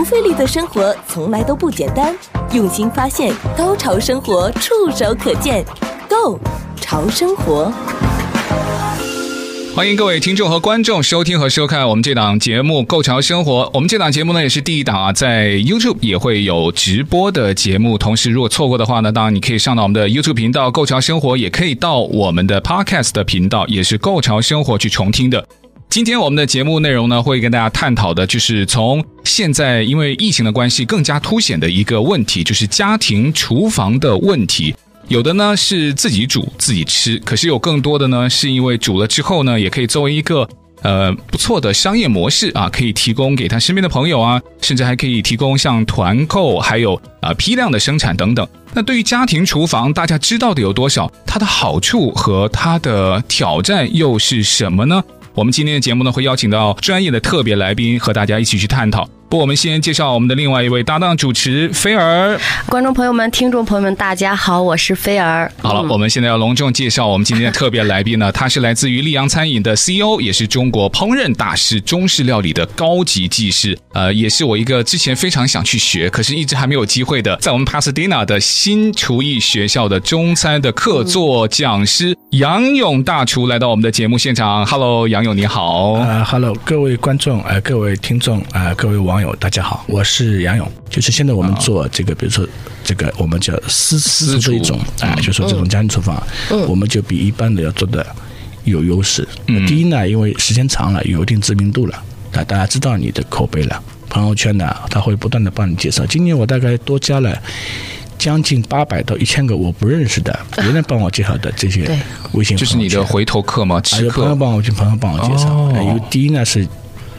不费力的生活从来都不简单，用心发现，高潮生活触手可见 Go 潮生活。欢迎各位听众和观众收听和收看我们这档节目《Go 潮生活》。我们这档节目呢也是第一档啊，在 YouTube 也会有直播的节目。同时，如果错过的话呢，当然你可以上到我们的 YouTube 频道《Go 潮生活》，也可以到我们的 Podcast 的频道，也是《Go 潮生活》去重听的。今天我们的节目内容呢，会跟大家探讨的就是从现在因为疫情的关系更加凸显的一个问题，就是家庭厨房的问题。有的呢是自己煮自己吃，可是有更多的呢是因为煮了之后呢，也可以作为一个呃不错的商业模式啊，可以提供给他身边的朋友啊，甚至还可以提供像团购，还有啊批量的生产等等。那对于家庭厨房，大家知道的有多少？它的好处和它的挑战又是什么呢？我们今天的节目呢，会邀请到专业的特别来宾和大家一起去探讨。不，我们先介绍我们的另外一位搭档主持菲儿。观众朋友们、听众朋友们，大家好，我是菲儿。好了，我们现在要隆重介绍我们今天的特别来宾呢，他是来自于溧阳餐饮的 CEO，也是中国烹饪大师、中式料理的高级技师。呃，也是我一个之前非常想去学，可是一直还没有机会的，在我们 Pasadena 的新厨艺学校的中餐的客座讲师、嗯、杨勇大厨来到我们的节目现场。Hello，杨勇你好。呃，Hello，各位观众，呃，各位听众，呃，各位网友。大家好，我是杨勇。就是现在我们做这个，比如说这个，我们叫私私厨这一种啊，就是说这种家庭厨房，我们就比一般的要做的有优势。第一呢，因为时间长了，有一定知名度了，啊，大家知道你的口碑了。朋友圈呢，他会不断的帮你介绍。今年我大概多加了将近八百到一千个我不认识的别人帮我介绍的这些微信，就是你的回头客吗？朋友帮我去，朋友帮我介绍。因为第一呢是。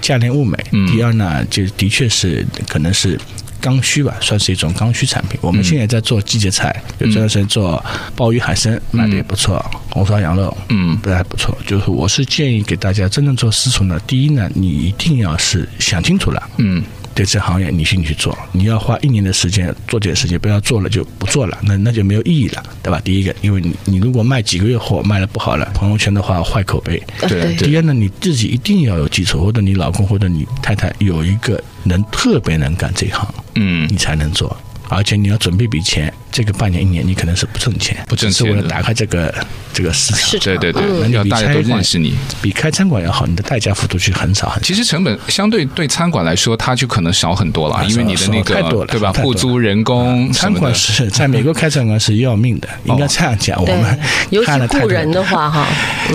价廉物美。第二呢，就的确是可能是刚需吧，算是一种刚需产品。我们现在在做季节菜，就这段时间做鲍鱼海参，卖的也不错，红烧羊肉，嗯，不还不错。就是我是建议给大家真正做私厨呢，第一呢，你一定要是想清楚了，嗯。对这行业你兴趣做，你要花一年的时间做这件事情，不要做了就不做了，那那就没有意义了，对吧？第一个，因为你你如果卖几个月货卖的不好了，朋友圈的话坏口碑。对。第二呢，你自己一定要有基础，或者你老公或者你太太有一个能特别能干这一行，嗯，你才能做。而且你要准备笔钱，这个半年一年你可能是不挣钱，不挣钱，是为了打开这个这个市场。对对对，那要大家都认识你，比开餐馆要好，你的代价幅度去很少很少。其实成本相对对餐馆来说，它就可能少很多了，因为你的那个太多了，对吧？付租人工，餐馆是在美国开餐馆是要命的，应该这样讲。我们尤其雇人的话哈，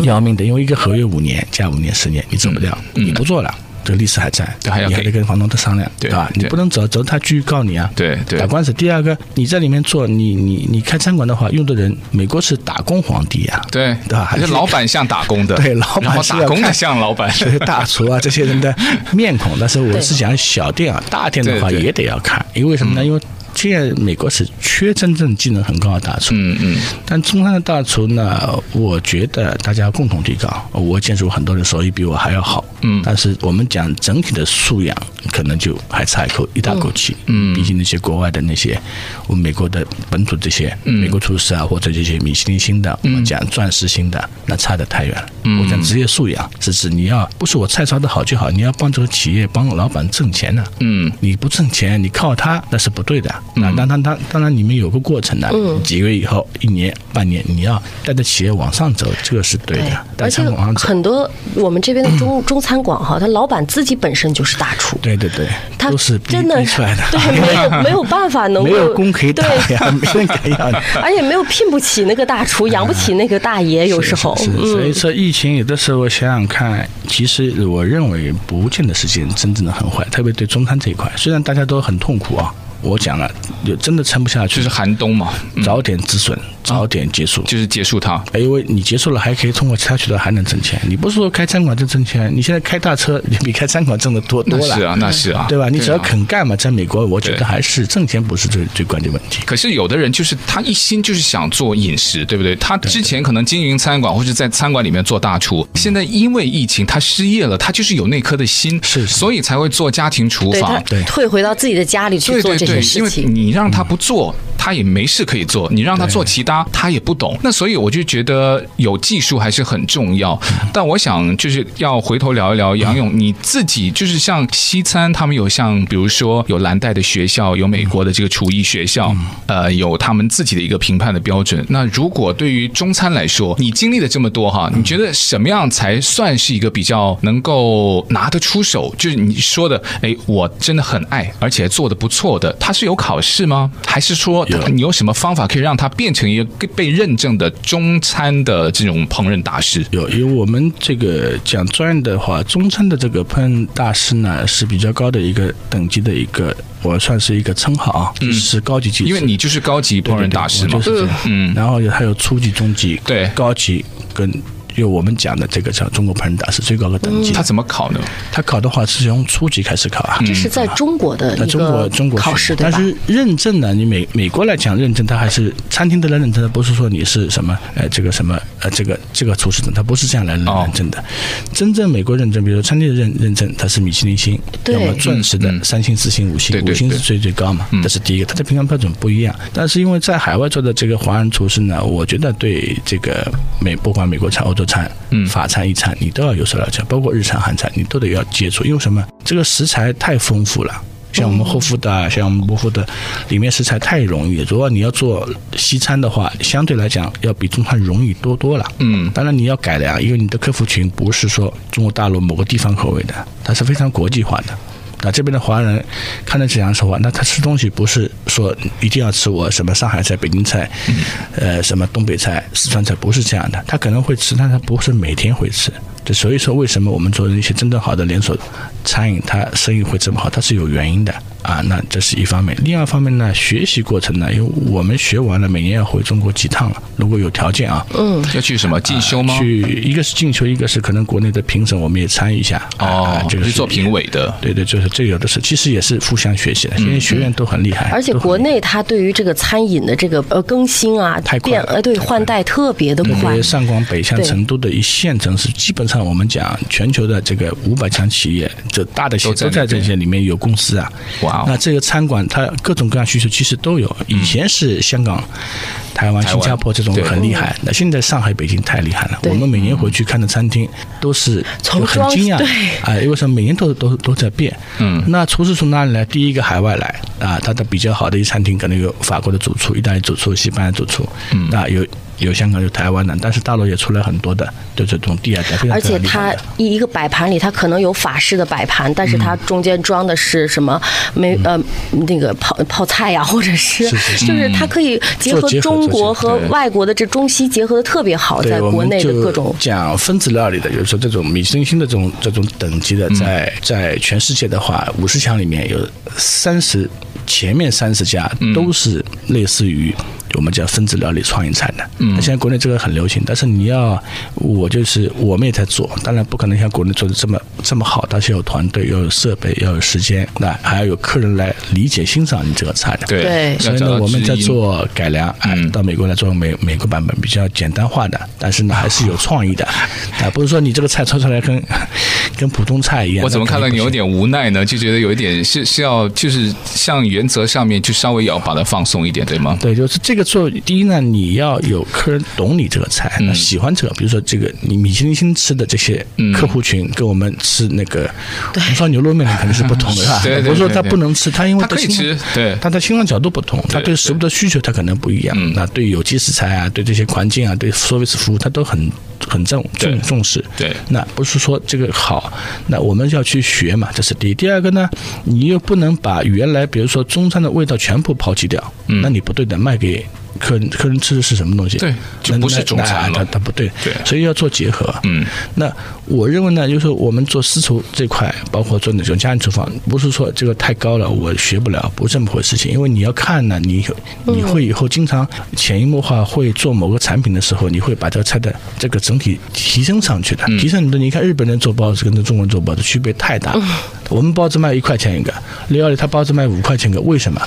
要命的，因为一个合约五年加五年十年，你走不掉，你不做了。这个历史还在，你还得跟房东再商量，对吧？你不能走，走他继续告你啊，对对，打官司。第二个，你在里面做，你你你开餐馆的话，用的人，美国是打工皇帝啊，对对吧？还是老板像打工的，对，老板打工的像老板，这些大厨啊，这些人的面孔。但是我是讲小店啊，大店的话也得要看，因为什么呢？因为。现在美国是缺真正技能很高的大厨，嗯嗯，但中餐的大厨呢，我觉得大家共同提高。我见识过很多人手艺比我还要好，嗯，但是我们讲整体的素养，可能就还差一口一大口气，嗯，毕竟那些国外的那些，我们美国的本土这些美国厨师啊，或者这些米其林星的，我们讲钻石星的，那差得太远了。嗯。我讲职业素养，是指你要不是我菜烧的好就好，你要帮这个企业帮老板挣钱呢，嗯，你不挣钱，你靠他那是不对的。那当当当当然，你们有个过程的，嗯，几个月以后，一年半年，你要带着企业往上走，这个是对的。而且很多我们这边的中 中餐馆哈，他老板自己本身就是大厨。对对对，他都是真的出来的，对，没有 没有办法能够没有工可以打呀，没人敢要，而且没有聘不起那个大厨，养不起那个大爷，有时候。是，所以说疫情有的时候想想看，其实我认为不见得是件真正的很坏，特别对中餐这一块，虽然大家都很痛苦啊。我讲了，就真的撑不下去，就是寒冬嘛，早点止损，早点结束，就是结束它。因为你结束了，还可以通过其他渠道还能挣钱。你不是说开餐馆就挣钱，你现在开大车，你比开餐馆挣的多多了。是啊，那是啊，对吧？你只要肯干嘛，在美国，我觉得还是挣钱不是最最关键问题。可是有的人就是他一心就是想做饮食，对不对？他之前可能经营餐馆或者在餐馆里面做大厨，现在因为疫情他失业了，他就是有那颗的心，是，所以才会做家庭厨房，对，退回到自己的家里去做这些事情。你让他不做。他也没事可以做，你让他做其他，他也不懂。那所以我就觉得有技术还是很重要。但我想就是要回头聊一聊杨勇，你自己就是像西餐，他们有像比如说有蓝带的学校，有美国的这个厨艺学校，呃，有他们自己的一个评判的标准。那如果对于中餐来说，你经历了这么多哈，你觉得什么样才算是一个比较能够拿得出手？就是你说的，哎，我真的很爱，而且做得不错的，他是有考试吗？还是说你有什么方法可以让他变成一个被认证的中餐的这种烹饪大师？有，因为我们这个讲专业的话，中餐的这个烹饪大师呢是比较高的一个等级的一个，我算是一个称号啊，嗯，是高级技师。因为你就是高级烹饪大师嘛，对对对，就是这样。嗯，然后还有初级、中级、对高级跟。就我们讲的这个叫中国烹饪大师最高的等级，他怎么考呢？他考的话是从初级开始考啊。这是在中国的在中国中国考试，但是认证呢？你美美国来讲认证，他还是餐厅的来认证，不是说你是什么呃这个什么呃这个这个厨师证，他不是这样来认证的。真正美国认证，比如说餐厅的认认证，它是米其林星，要么钻石的三星、四星、五星，五星是最最高嘛，这是第一个。它的评判标准不一样，但是因为在海外做的这个华人厨师呢，我觉得对这个美不管美国菜、欧洲餐、嗯法。餐意餐你都要有所了解，包括日餐韩餐你都得要接触，因为什么？这个食材太丰富了，像我们厚福德，像我们博福的，里面食材太容易。如果你要做西餐的话，相对来讲要比中餐容易多多了。嗯，当然你要改良，因为你的客户群不是说中国大陆某个地方口味的，它是非常国际化的。那这边的华人看到这样说话，那他吃东西不是说一定要吃我什么上海菜、北京菜，呃，什么东北菜、四川菜，不是这样的。他可能会吃，但他不是每天会吃。就所以说，为什么我们做的一些真正好的连锁餐饮，它生意会这么好，它是有原因的。啊，那这是一方面。另外一方面呢，学习过程呢，因为我们学完了，每年要回中国几趟了。如果有条件啊，嗯，要去什么进修吗？去一个是进修，一个是可能国内的评审，我们也参与一下。哦，就是做评委的。对对，就是这有的是，其实也是互相学习的。现在学院都很厉害。而且国内它对于这个餐饮的这个呃更新啊，太快，呃对换代特别的快。上广北向成都的一线城市，基本上我们讲全球的这个五百强企业，就大的企业都在这些里面有公司啊。哇，那这个餐馆。它各种各样需求其实都有。以前是香港、台湾、新加坡这种很厉害，那现在上海、北京太厉害了。我们每年回去看的餐厅都是很惊讶，啊，因为什么？每年都都都在变。嗯，那厨师从哪里来？第一个海外来啊，他的比较好的一餐厅可能有法国的主厨、意大利主厨、西班牙主厨，嗯，那有。有香港有台湾的，但是大陆也出来很多的，就这种第二代。而且它一一个摆盘里，它可能有法式的摆盘，但是它中间装的是什么？没呃那个泡泡菜呀，或者是就是它可以结合中国和外国的这中西结合的特别好，在国内的各种讲分子料理的，就是说这种米其林星的这种这种等级的，在在全世界的话，五十强里面有三十前面三十家都是类似于。我们叫分子料理创意菜的，嗯，现在国内这个很流行，但是你要我就是我们也在做，当然不可能像国内做的这么这么好，但是有团队，要有设备，要有时间，那还要有客人来理解欣赏你这个菜的，对，所以呢，我们在做改良，嗯，到美国来做美美国版本比较简单化的，但是呢还是有创意的，啊，不是说你这个菜做出来跟跟普通菜一样。我怎么看到你有点无奈呢？就觉得有一点是是要就是像原则上面就稍微要把它放松一点，对吗？对，就是这个。做第一呢，你要有客人懂你这个菜，那喜欢这个，比如说这个你米其林星吃的这些客户群，跟我们吃那个红烧牛肉面肯定是不同的，是吧？不是说他不能吃，他因为他可以吃，对，他的欣赏角度不同，他对食物的需求他可能不一样。那对有机食材啊，对这些环境啊，对 service 服务，他都很很重重重视。对，那不是说这个好，那我们要去学嘛，这是第一。第二个呢，你又不能把原来比如说中餐的味道全部抛弃掉，那你不对的，卖给。客人客人吃的是什么东西？对，就不是中餐了。他不对，对，所以要做结合。嗯，那我认为呢，就是我们做私厨这块，包括做那种家庭厨房，不是说这个太高了，我学不了，不是这么回事情。因为你要看呢，你你会以后经常潜移默化会做某个产品的时候，你会把这个菜的这个整体提升上去的。提升你的，你看日本人做包子跟这中国人做包子区别太大。我们包子卖一块钱一个，李奥利他包子卖五块钱一个，为什么？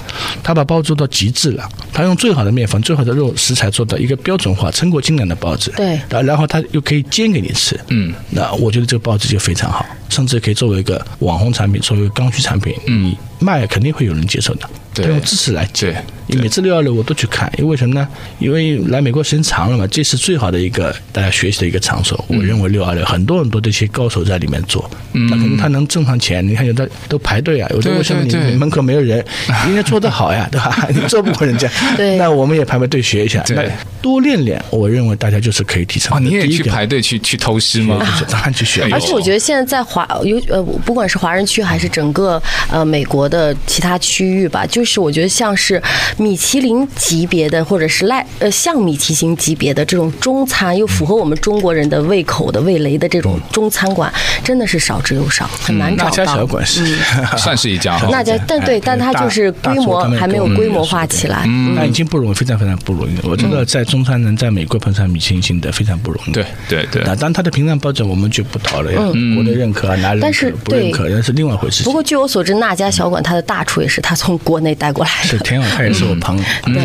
他把包子做到极致了，他用最好的面粉。最好的肉食材做到一个标准化、成果精良的包子，对，然后他又可以煎给你吃，嗯，那我觉得这个包子就非常好，甚至可以作为一个网红产品，作为一个刚需产品，嗯，卖肯定会有人接受的。他用知识来解。你每次六二六我都去看，因为什么呢？因为来美国时间长了嘛，这是最好的一个大家学习的一个场所。我认为六二六很多很多这些高手在里面做，那可能他能挣上钱。你看有的都排队啊，有的为什么你门口没有人？人家做得好呀，对吧？你做不过人家，那我们也排排队学一下。那多练练，我认为大家就是可以提升。你也去排队去去偷师吗？当然去学。而且我觉得现在在华有呃，不管是华人区还是整个呃美国的其他区域吧，就是我觉得像是米其林。级别的，或者是赖呃像米其林级别的这种中餐，又符合我们中国人的胃口的味蕾的这种中餐馆，真的是少之又少，很难找到。那家小馆是算是一家，那家但对，但它就是规模还没有规模化起来，那已经不容易，非常非常不容易。我觉得在中餐能在美国碰上米其林星的非常不容易。对对对。那当它的评判标准我们就不讨论了，国内认可啊，哪里但是不认可那是另外一回事。不过据我所知，那家小馆它的大厨也是他从国内带过来的。是田永泰也是我朋友。对。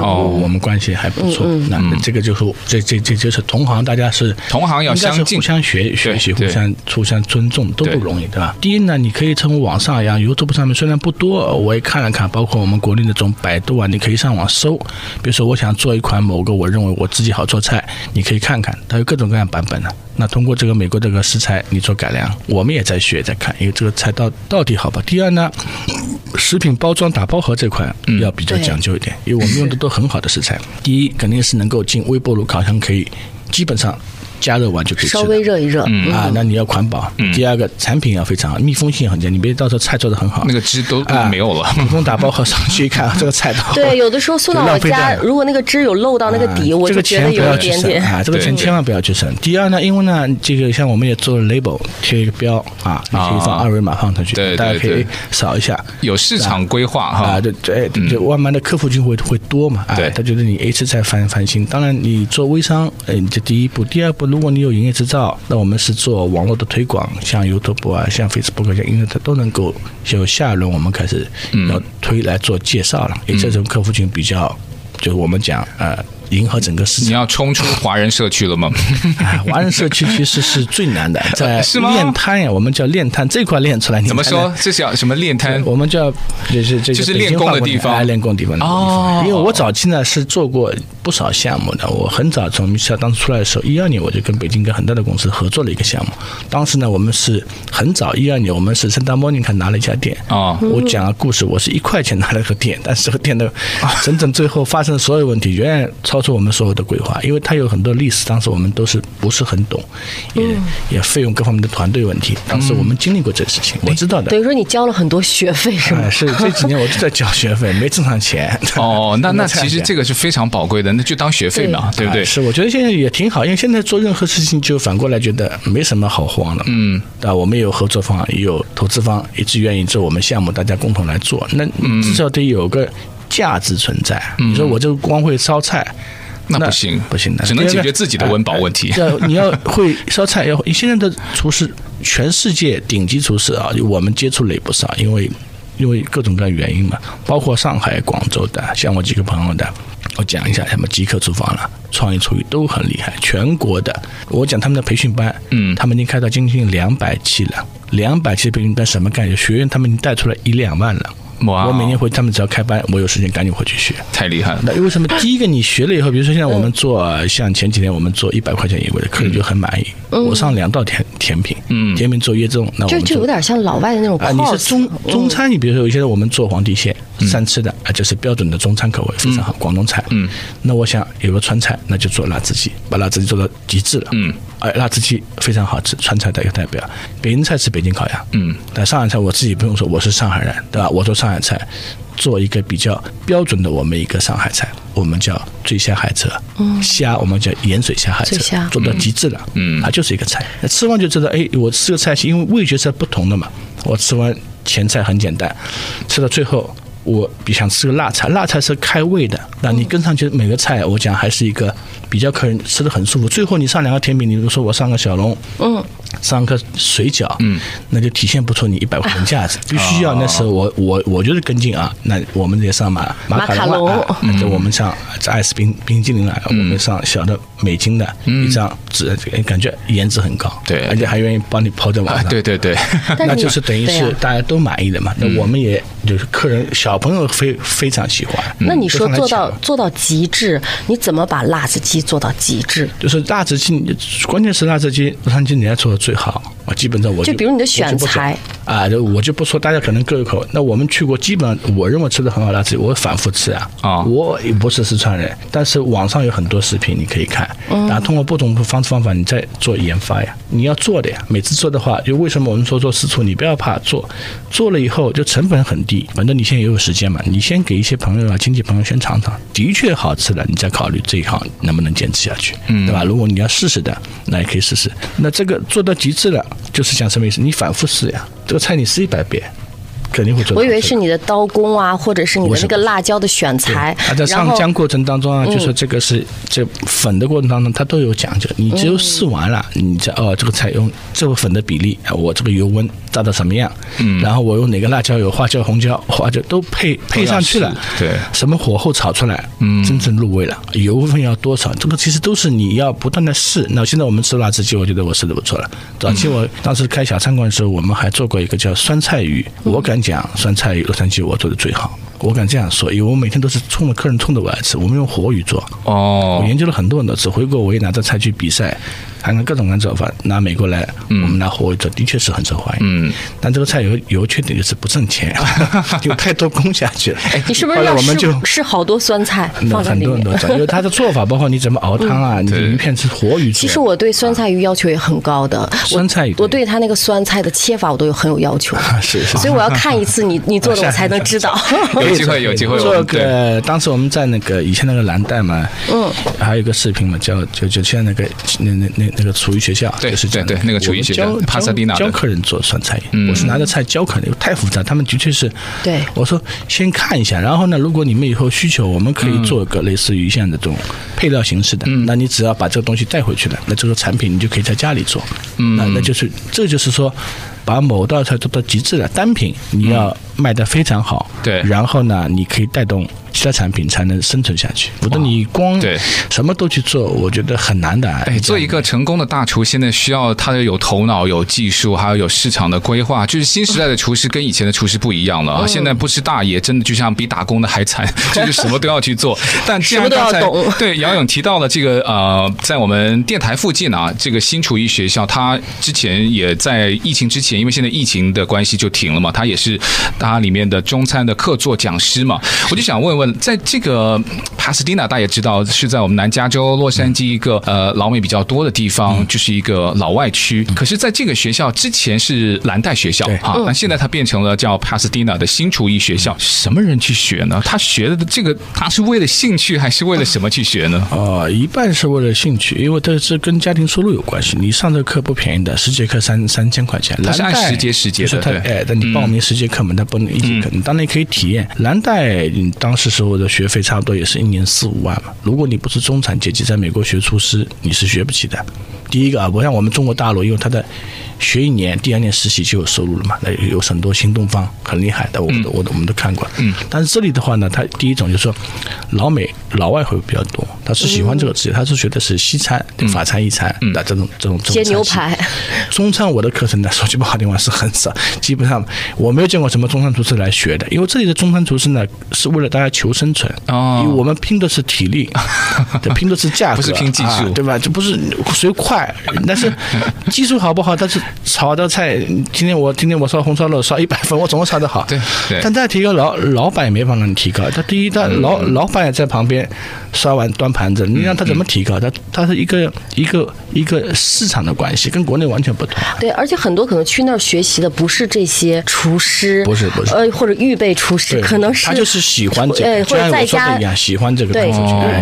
哦，我们关系还不错。那这个就是这这这就是同行，大家是同行要相近，互相学学习，互相互相尊重都不容易，对吧？第一呢，你可以从网上一样，YouTube 上面虽然不多，我也看了看，包括我们国内的这种百度啊，你可以上网搜。比如说，我想做一款某个我认为我自己好做菜，你可以看看，它有各种各样版本的。那通过这个美国这个食材，你做改良，我们也在学在看，因为这个菜到到底好不好？第二呢，食品包装打包盒这块要比较讲究一点，因为我们用的都很好的食材。第一，肯定是能够进微波炉、烤箱，可以基本上。加热完就可以吃，稍微热一热，嗯。啊，那你要环保。第二个产品要非常好，密封性很强，你别到时候菜做的很好，那个汁都没有了。普通打包盒上去一看，这个菜都 对，有的时候送到我家，如果那个汁有漏到那个底，我就觉得有一点点。啊，这个钱千万不要去省。第二呢，因为呢，这个像我们也做了 label 贴一个标啊，你可以放二维码放上去，大家可以扫一下。有市场规划哈，啊，对对，就慢慢的客户就会会多嘛，对，他觉得你一次才翻翻新。当然，你做微商，嗯，这第一步，第二步，如果你有营业执照，那我们是做网络的推广，像 YouTube 啊，像 Facebook 像 Internet 都能够。就下一轮我们开始要推来做介绍了，因为这种客户群比较，就是我们讲呃。迎合整个市场，你要冲出华人社区了吗？华人社区其实是最难的，在练摊呀，我们叫练摊这块练出来。怎么说？这叫什么练摊？我们叫就是这就是练功的地方，练功地方哦。因为我早期呢是做过不少项目的，我很早从米其林当时出来的时候，一二年我就跟北京跟很大的公司合作了一个项目。当时呢，我们是很早一二年，我们是圣达莫尼卡拿了一家店啊。我讲个故事，我是一块钱拿了个店，但是这个店的整整最后发生的所有问题，远远超。是我们所有的规划，因为它有很多历史，当时我们都是不是很懂，也也费用各方面的团队问题。当时我们经历过这个事情，我知道的。等于说你交了很多学费是吗？是这几年我就在交学费，没挣上钱。哦，那 那其实这个是非常宝贵的，那就当学费嘛，对不对？是，我觉得现在也挺好，因为现在做任何事情就反过来觉得没什么好慌的。嗯，啊，我们有合作方，也有投资方，一直愿意做我们项目，大家共同来做。那至少得有个价值存在。你说我这个光会烧菜。那不行，不行的，只能解决自己的温饱问题。要你要会烧菜，要现在的厨师，全世界顶级厨师啊，我们接触了也不少，因为因为各种各样原因嘛，包括上海、广州的，像我几个朋友的，我讲一下，什么极客厨房了，创意厨艺都很厉害，全国的，我讲他们的培训班，嗯，他们已经开到将近两百期了，两百期的培训班什么概念？学员他们已经带出来一两万了。我每年回，他们只要开班，我有时间赶紧回去学，太厉害了。那为什么？第一个，你学了以后，比如说现在我们做，像前几天我们做一百块钱一位的客人就很满意。嗯、我上两道甜甜品，嗯，甜品做椰汁，那我们就就有点像老外的那种啊。你是中中餐，你比如说有些人我们做皇帝蟹、三吃的啊，就是标准的中餐口味，非常好，广东菜。嗯，那我想有个川菜，那就做辣子鸡，把辣子鸡做到极致了。嗯。哎，辣子鸡非常好吃，川菜的一个代表。北京菜是北京烤鸭，嗯，但上海菜我自己不用说，我是上海人，对吧？我做上海菜，做一个比较标准的我们一个上海菜，我们叫醉虾海蜇，嗯，虾我们叫盐水虾海蜇，做到极致了，嗯，它就是一个菜。那吃完就知道，哎，我吃个菜系，因为味觉是不同的嘛。我吃完前菜很简单，吃到最后。我比想吃个辣菜，辣菜是开胃的。那你跟上去每个菜，我讲还是一个比较客人吃的很舒服。最后你上两个甜品，你比如说我上个小龙，嗯，上个水饺，嗯，那就体现不出你一百块钱价值。必须要那时候我我我就是跟进啊。那我们得上马马卡龙，那就我们上这爱斯冰冰激凌来，我们上小的美金的一张纸，感觉颜值很高，对，而且还愿意帮你抛在网上，对对对，那就是等于是大家都满意的嘛。那我们也就是客人小朋友非非常喜欢。那你说做到做到极致，你怎么把辣子鸡做到极致？就是辣子鸡，关键是辣子鸡，洛杉矶你要做的最好。啊，基本上我就比如你的选材啊，就我就不说，大家可能各有口。那我们去过，基本上我认为吃的很好辣子鸡，我反复吃啊。啊，我也不是四川人，但是网上有很多视频你可以看，然后通过不同的方式方法，你再做研发呀。你要做的呀，每次做的话，就为什么我们说做私厨，你不要怕做，做了以后就成本很低，反正你现在也有时间嘛，你先给一些朋友啊、亲戚朋友先尝尝，的确好吃了，你再考虑这一行能不能坚持下去，嗯，对吧？如果你要试试的，那也可以试试。那这个做到极致了。就是讲什么意思？你反复试呀，这个菜你试一百遍。肯定会做。我以为是你的刀工啊，或者是你的那个辣椒的选材。它在上浆过程当中啊，就说这个是这粉的过程当中，它都有讲究。你只有试完了，你再哦，这个菜用这个粉的比例，我这个油温炸到什么样？嗯，然后我用哪个辣椒油，花椒、红椒、花椒都配配上去了。对，什么火候炒出来，嗯，真正入味了，油分要多少？这个其实都是你要不断的试。那现在我们吃辣子鸡，我觉得我试的不错了。早期我当时开小餐馆的时候，我们还做过一个叫酸菜鱼，我敢。讲酸菜鱼，洛杉矶我做的最好，我敢这样说，因为我每天都是冲着客人冲着我来吃，我们用活鱼做。哦，我研究了很多很多次，回国我也拿着菜去比赛。看看各种各样做法，拿美国来，嗯、我们拿活鱼做，的确是很受欢迎。嗯，但这个菜有有缺点，就是不挣钱，有太多工下去了。哎，你是不是要吃吃好多酸菜放在里面？很多很多，因为它的做法，包括你怎么熬汤啊，嗯、你鱼片是活鱼。其实我对酸菜鱼要求也很高的，啊、酸菜鱼，我对它那个酸菜的切法我都有很有要求。是是，所以我要看一次你你做的，我才能知道。有机会有机会做个，当时我们在那个以前那个蓝带嘛，嗯，还有一个视频嘛，叫就就像那个那那那那个厨艺学校。对，是这样。对，那个厨艺学校，帕萨蒂纳教客人做酸菜鱼，我是拿着菜教客人，太复杂，他们的确是。对，我说先看一下，然后呢，如果你们以后需求，我们可以做一个类似于像这种配料形式的，那你只要把这个东西带回去了，那这个产品你就可以在家里做。嗯，那那就是，这就是说，把某道菜做到极致了，单品你要卖得非常好。对，然后呢，你可以带动。其他产品才能生存下去，否则你光对什么都去做，我觉得很难的。哎，做一个成功的大厨，现在需要他的有头脑、有技术，还要有市场的规划。就是新时代的厨师跟以前的厨师不一样了啊！现在不吃大爷，真的就像比打工的还惨，就是什么都要去做。但既然刚才对杨勇提到了这个呃，在我们电台附近啊，这个新厨艺学校，他之前也在疫情之前，因为现在疫情的关系就停了嘛，他也是他里面的中餐的客座讲师嘛，我就想问问。在这个帕斯蒂娜，大家也知道是在我们南加州洛杉矶一个呃老美比较多的地方，就是一个老外区。可是，在这个学校之前是蓝带学校哈，那现在它变成了叫帕斯蒂娜的新厨艺学校。什么人去学呢？他学的这个，他是为了兴趣还是为了什么去学呢？啊，一半是为了兴趣，因为这是跟家庭收入有关系。你上这课不便宜的，十节课三三千块钱。它是按十节十节的，对。哎，但你报名十节课嘛，他不能一节课，你当然可以体验。蓝带，你当时时候的学费差不多也是一年四五万嘛。如果你不是中产阶级，在美国学厨师，你是学不起的。第一个啊，不像我们中国大陆，因为它的。学一年，第二年实习就有收入了嘛？那有很多新东方很厉害的，我们都我我们都看过。嗯。但是这里的话呢，他第一种就是说，老美老外会比较多，他是喜欢这个职业，他是学的是西餐、法餐、意餐的这种这种中餐。煎牛排。中餐我的课程呢，说句不好听话是很少，基本上我没有见过什么中餐厨师来学的，因为这里的中餐厨师呢，是为了大家求生存。哦。因为我们拼的是体力，拼的是价格，不是拼技术，对吧？这不是谁快，但是技术好不好？但是炒的菜，今天我今天我烧红烧肉烧一百分，我怎么炒得好？对，对。但再提高老老板也没法让你提高。他第一，他老、嗯、老板也在旁边刷碗端盘子，你让他怎么提高？他他是一个一个一个市场的关系，跟国内完全不同。对，而且很多可能去那儿学习的不是这些厨师，不是不是，呃，或者预备厨师，可能是他就是喜欢这个，或者在家一样喜欢这个对，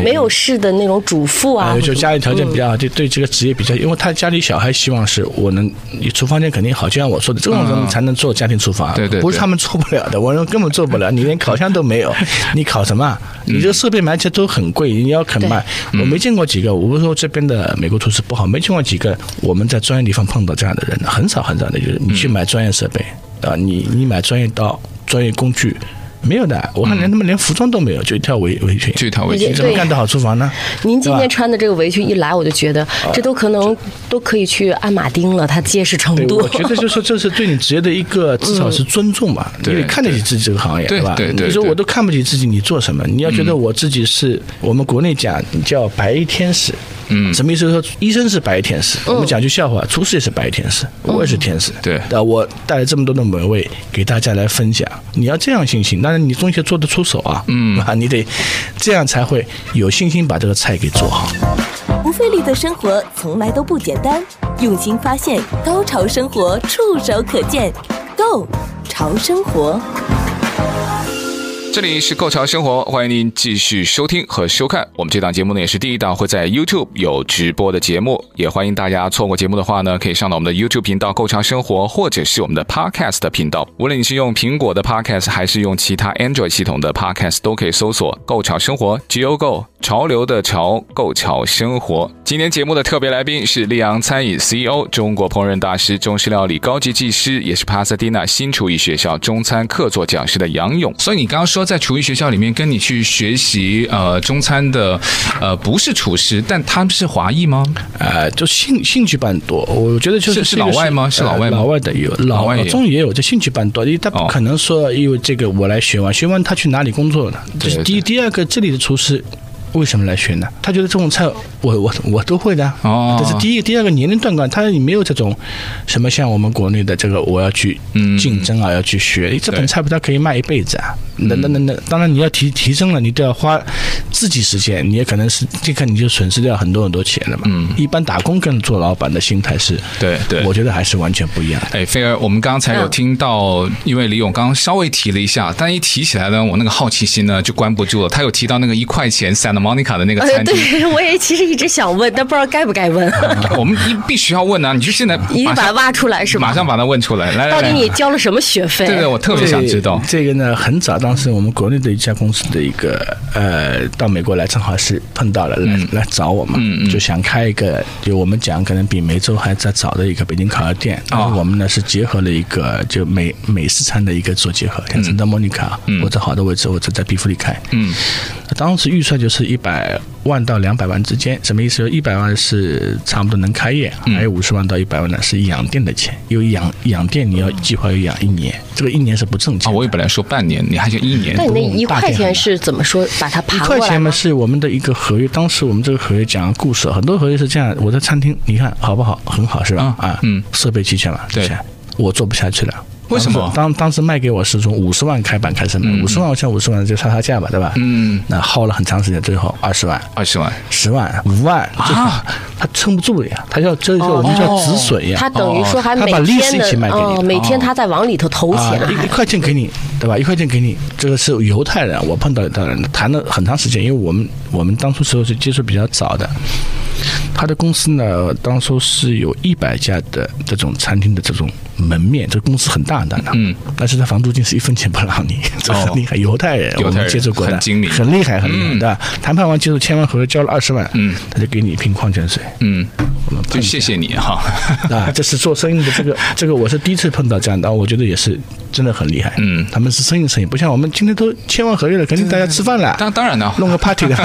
没有事的那种主妇啊，就家里条件比较好，就对这个职业比较，因为他家里小孩希望是我能，你厨房间肯定好，就像我说的，这种人才能做家庭厨房，对对，不是他们做不了的，我认为根本做不了。你连烤箱都没有，你烤什么？你这个设备买起来都很贵，你要肯卖，我没见过几个。我不是说这边的美国厨师不好，没见过几个我们在专业地方碰到这样的人，很少很少的，就是你去买专业设备啊，你你买专业刀、专业工具。没有的，我看连他们连服装都没有，就一条围围裙，就一条围裙，怎么干得好厨房呢？您今天穿的这个围裙一来，我就觉得这都可能都可以去按马丁了，它结实程度。我觉得就是这是对你职业的一个至少是尊重吧，因为看得起自己这个行业，对吧？你说我都看不起自己，你做什么？你要觉得我自己是我们国内讲叫白衣天使。嗯，什么意思？说医生是白衣天使，我们讲句笑话，厨师也是白衣天使，我也是天使。对，那我带来这么多的美味给大家来分享，你要这样信心，当然你东西做得出手啊，嗯啊，你得这样才会有信心把这个菜给做好。不费力的生活从来都不简单，用心发现，高潮生活触手可见，Go 潮生活。这里是购潮生活，欢迎您继续收听和收看我们这档节目呢，也是第一档会在 YouTube 有直播的节目，也欢迎大家错过节目的话呢，可以上到我们的 YouTube 频道“购潮生活”或者是我们的 Podcast 的频道。无论你是用苹果的 Podcast 还是用其他 Android 系统的 Podcast，都可以搜索“购潮生活 ”，Go Go 潮流的潮，购潮生活。今天节目的特别来宾是溧阳餐饮 CEO、中国烹饪大师、中式料理高级技师，也是帕萨蒂纳新厨艺学校中餐客座讲师的杨勇。所以你刚刚说。在厨艺学校里面跟你去学习呃中餐的呃不是厨师，但他们是华裔吗？呃，就兴兴趣班多，我觉得就是是老外吗？是老外吗？老外的有，老外中也有，这兴趣班多，因为他不可能说因为这个我来学完，学完他去哪里工作呢？这是第一，第二个这里的厨师。为什么来学呢？他觉得这种菜我我我都会的哦。这是第一，第二个年龄段段，他没有这种什么像我们国内的这个我要去竞争啊，嗯、要去学。这本菜谱，他可以卖一辈子啊。那那那那，当然你要提提升了，你都要花自己时间，你也可能是这个你就损失掉很多很多钱了嘛。嗯。一般打工跟做老板的心态是，对对，我觉得还是完全不一样。哎，菲儿，我们刚才有听到，因为李勇刚刚稍微提了一下，但一提起来呢，我那个好奇心呢就关不住了。他有提到那个一块钱三的。莫妮卡的那个餐厅，对，我也其实一直想问，但不知道该不该问。我们一必须要问啊！你就现在 一定把它挖出来是吗？马上把它问出来。来，到底你交了什么学费？对对，我特别想知道。这个呢，很早，当时我们国内的一家公司的一个呃，到美国来，正好是碰到了，来来找我嘛，就想开一个，就我们讲可能比梅州还在早的一个北京烤鸭店。然后我们呢是结合了一个就美美式餐的一个做结合，像圣达莫妮卡，或者好的位置，或者在比弗利开。嗯，当时预算就是一百万到两百万之间，什么意思？一百万是差不多能开业，还有五十万到一百万呢是养店的钱。因为养养店你要计划要养一年，这个一年是不挣钱。我也本来说半年，你还就一年。那你那一块钱是怎么说？把它爬过来？一块钱嘛是我们的一个合约，当时我们这个合约讲故事，很多合约是这样。我在餐厅，你看好不好？很好是吧？啊，嗯，设备齐全了，对，我做不下去了。为什么？当当时卖给我是从五十万开板开始卖，五十万我像五十万就差差价吧，对吧？嗯，那耗了很长时间，最后二十万，二十万，十万，五万啊，他撑不住了呀，他要这就我们叫止损呀。他等于说还每天的哦，每天他在往里头投钱，一一块钱给你，对吧？一块钱给你，这个是犹太人，我碰到的人谈了很长时间，因为我们我们当初时候是接触比较早的。他的公司呢，当初是有一百家的这种餐厅的这种门面，这个公司很大很大的。嗯，但是他房租金是一分钱不让你，这很厉害。犹太人，我们接触过的，很精明，很厉害，很厉害的。谈判完结束，签完合约，交了二十万，嗯，他就给你一瓶矿泉水，嗯，我们就谢谢你哈。啊，这是做生意的这个这个，我是第一次碰到这样的，我觉得也是真的很厉害。嗯，他们是生意生意，不像我们今天都签完合约了，肯定大家吃饭了。当当然了，弄个 party 的，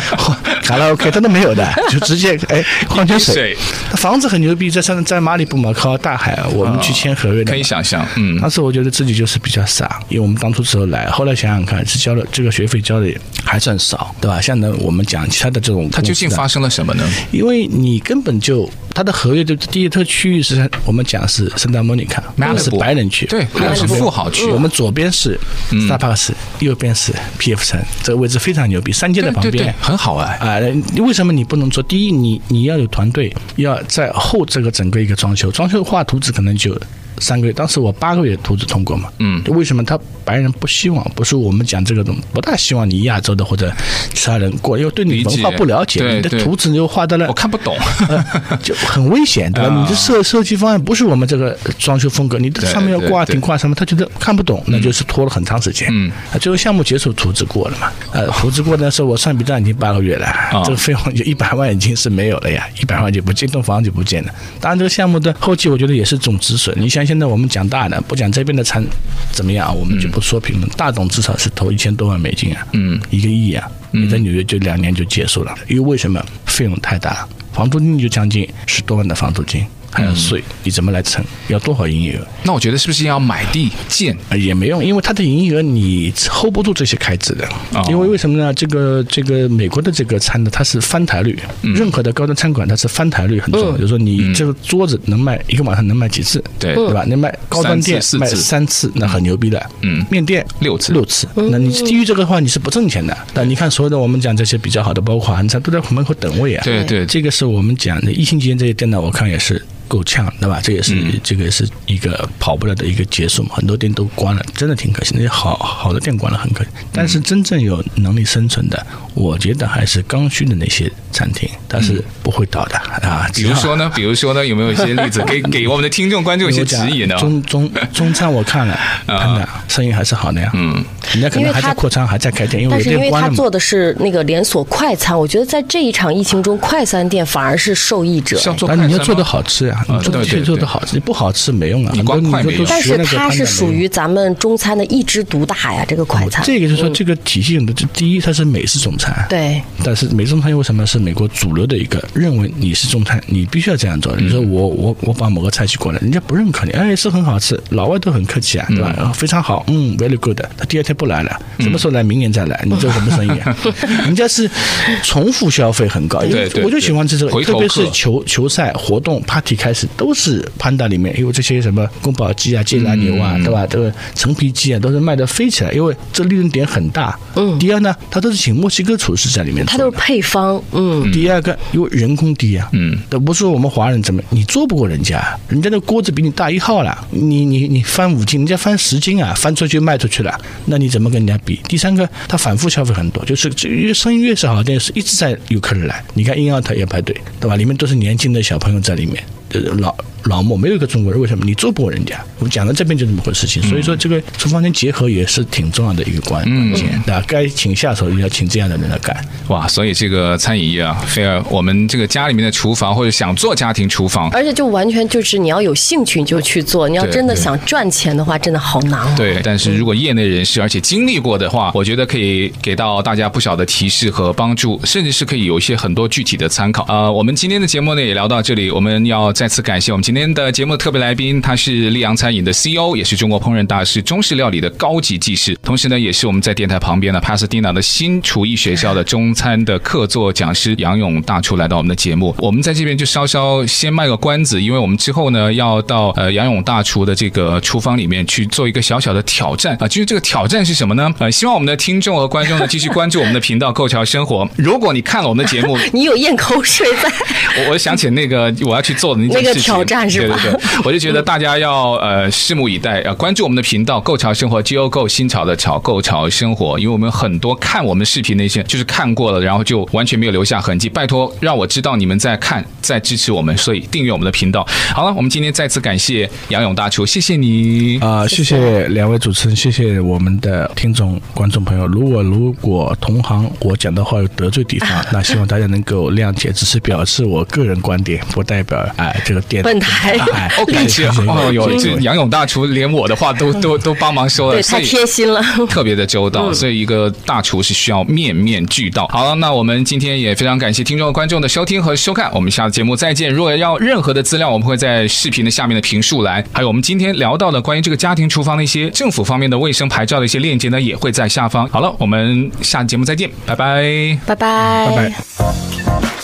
卡拉 OK 他都没有的，就直接哎。矿泉水，他房子很牛逼，在山在马里布嘛，靠大海。我们去签合约的，可以想象。嗯，当时我觉得自己就是比较傻，因为我们当初时候来，后来想想看，是交了这个学费交的还算少，对吧？像呢，我们讲其他的这种，他究竟发生了什么呢？因为你根本就他的合约的第一特区域是我们讲是圣达莫尼卡，那是白人区，对，那是富豪区。我们左边是斯塔帕斯，右边是 PF 城，这个位置非常牛逼，三街的旁边，很好啊。啊，为什么你不能做？第一，你你你要有团队，要在后这个整个一个装修，装修画图纸可能就。三个月，当时我八个月图纸通过嘛。嗯。为什么他白人不希望？不是我们讲这个东西，不大希望你亚洲的或者其他人过，因为对你文化不了解，你的图纸又画的了，我看不懂，就很危险，对吧？你的设设计方案不是我们这个装修风格，你的上面要挂顶挂什么，他觉得看不懂，那就是拖了很长时间。嗯。最后项目结束，图纸过了嘛？呃，图纸过的时候，我上笔账已经八个月了，这个费用就一百万已经是没有了呀，一百万就不见，栋房就不见了。当然，这个项目的后期我觉得也是种止损。你想想。现在我们讲大的，不讲这边的产怎么样，我们就不说评论。大董至少是投一千多万美金啊，嗯，一个亿啊，你在纽约就两年就结束了，因为为什么？费用太大了，房租金就将近十多万的房租金。还要税，你怎么来乘？要多少营业额？那我觉得是不是要买地建？也没用，因为它的营业额你 hold 不住这些开支的。哦、因为为什么呢？这个这个美国的这个餐呢，它是翻台率。嗯、任何的高端餐馆，它是翻台率很重要。嗯、就是说，你这个桌子能卖一个晚上能卖几次？对对吧？能卖高端店卖三次，那很牛逼的。嗯，面店六次六次，那你低于这个的话，你是不挣钱的。但你看，所有的我们讲这些比较好的，包括韩餐，都在门口等位啊。对对，这个是我们讲的疫情期间这些店呢，我看也是。够呛，对吧？这也是、嗯、这个是一个跑不了的一个结束嘛。很多店都关了，真的挺可惜。那些好好的店关了，很可惜。但是真正有能力生存的，我觉得还是刚需的那些餐厅，它是不会倒的、嗯、啊。比如说呢？比如说呢？有没有一些例子 给给我们的听众观众一些指引呢？中中中餐我看了，真的生意还是好的呀。嗯，人家可能还在扩张，还在开店，因为但是因为他做的是那个连锁快餐，我觉得在这一场疫情中，快餐店反而是受益者。但你要做的好吃呀。你做的确做的好吃，你不好吃没用啊。你光快没用。但是它是属于咱们中餐的一枝独大呀，这个快餐。这个就是说，这个体系的，这第一它是美式中餐。对。但是美式中餐为什么是美国主流的一个？认为你是中餐，你必须要这样做。你说我我我把某个菜系过来，人家不认可你，哎，是很好吃，老外都很客气啊，对吧？非常好，嗯，very good。他第二天不来了，什么时候来？明年再来。你做什么生意啊？人家是重复消费很高，因为我就喜欢吃这个，特别是球球赛活动 party 开始都是。潘达里面因为这些什么宫保鸡啊、芥蓝牛啊，对吧？这个陈皮鸡啊，都是卖的飞起来，因为这利润点很大。嗯。第二呢，他都是请墨西哥厨师在里面做。他都是配方。嗯。第二个，因为人工低啊。嗯。都不是我们华人怎么，你做不过人家，人家的锅子比你大一号了，你你你翻五斤，人家翻十斤啊，翻出去卖出去了，那你你怎么跟人家比？第三个，他反复消费很多，就是这越生意越是好的店，是一直在有客人来。你看婴儿他也排队，对吧？里面都是年轻的小朋友在里面，老。老莫没有一个中国人，为什么你做不过人家？我们讲到这边就这么回事情，所以说这个厨房间结合也是挺重要的一个关关键，那该请下手要请这样的人来干。哇，所以这个餐饮业啊，菲尔，我们这个家里面的厨房或者想做家庭厨房，而且就完全就是你要有兴趣你就去做，你要真的想赚钱的话，真的好难哦。对，但是如果业内人士而且经历过的话，我觉得可以给到大家不小的提示和帮助，甚至是可以有一些很多具体的参考。呃，我们今天的节目呢也聊到这里，我们要再次感谢我们今天的节目特别来宾，他是溧阳餐饮的 CEO，也是中国烹饪大师、中式料理的高级技师，同时呢，也是我们在电台旁边的帕斯蒂娜的新厨艺学校的中餐的客座讲师杨勇大厨来到我们的节目。我们在这边就稍稍先卖个关子，因为我们之后呢要到呃杨勇大厨的这个厨房里面去做一个小小的挑战啊。至于这个挑战是什么呢？呃，希望我们的听众和观众呢继续关注我们的频道“构桥生活”。如果你看了我们的节目，你有咽口水在，我我想起那个我要去做的那件事情，那个挑战是吧？我就觉得大家要呃拭目以待，要关注我们的频道“购潮生活 ”，G O Go 新潮的潮，购潮生活。因为我们很多看我们视频那些，就是看过了，然后就完全没有留下痕迹。拜托，让我知道你们在看，在支持我们，所以订阅我们的频道。好了，我们今天再次感谢杨勇大厨，谢谢你啊、呃，谢谢两位主持人，谢谢我们的听众观众朋友。如果如果同行我讲的话有得罪地方，那希望大家能够谅解，只是表示我个人观点，不代表哎、呃、这个电本台。感谢哦，有这杨勇大厨连我的话都 都都帮忙说了，对，太贴心了，特别的周到。所以一个大厨是需要面面俱到。好了，那我们今天也非常感谢听众和观众的收听和收看，我们下次节目再见。如果要任何的资料，我们会在视频的下面的评述栏，还有我们今天聊到的关于这个家庭厨房的一些政府方面的卫生牌照的一些链接呢，也会在下方。好了，我们下期节目再见，拜拜，拜拜，拜拜。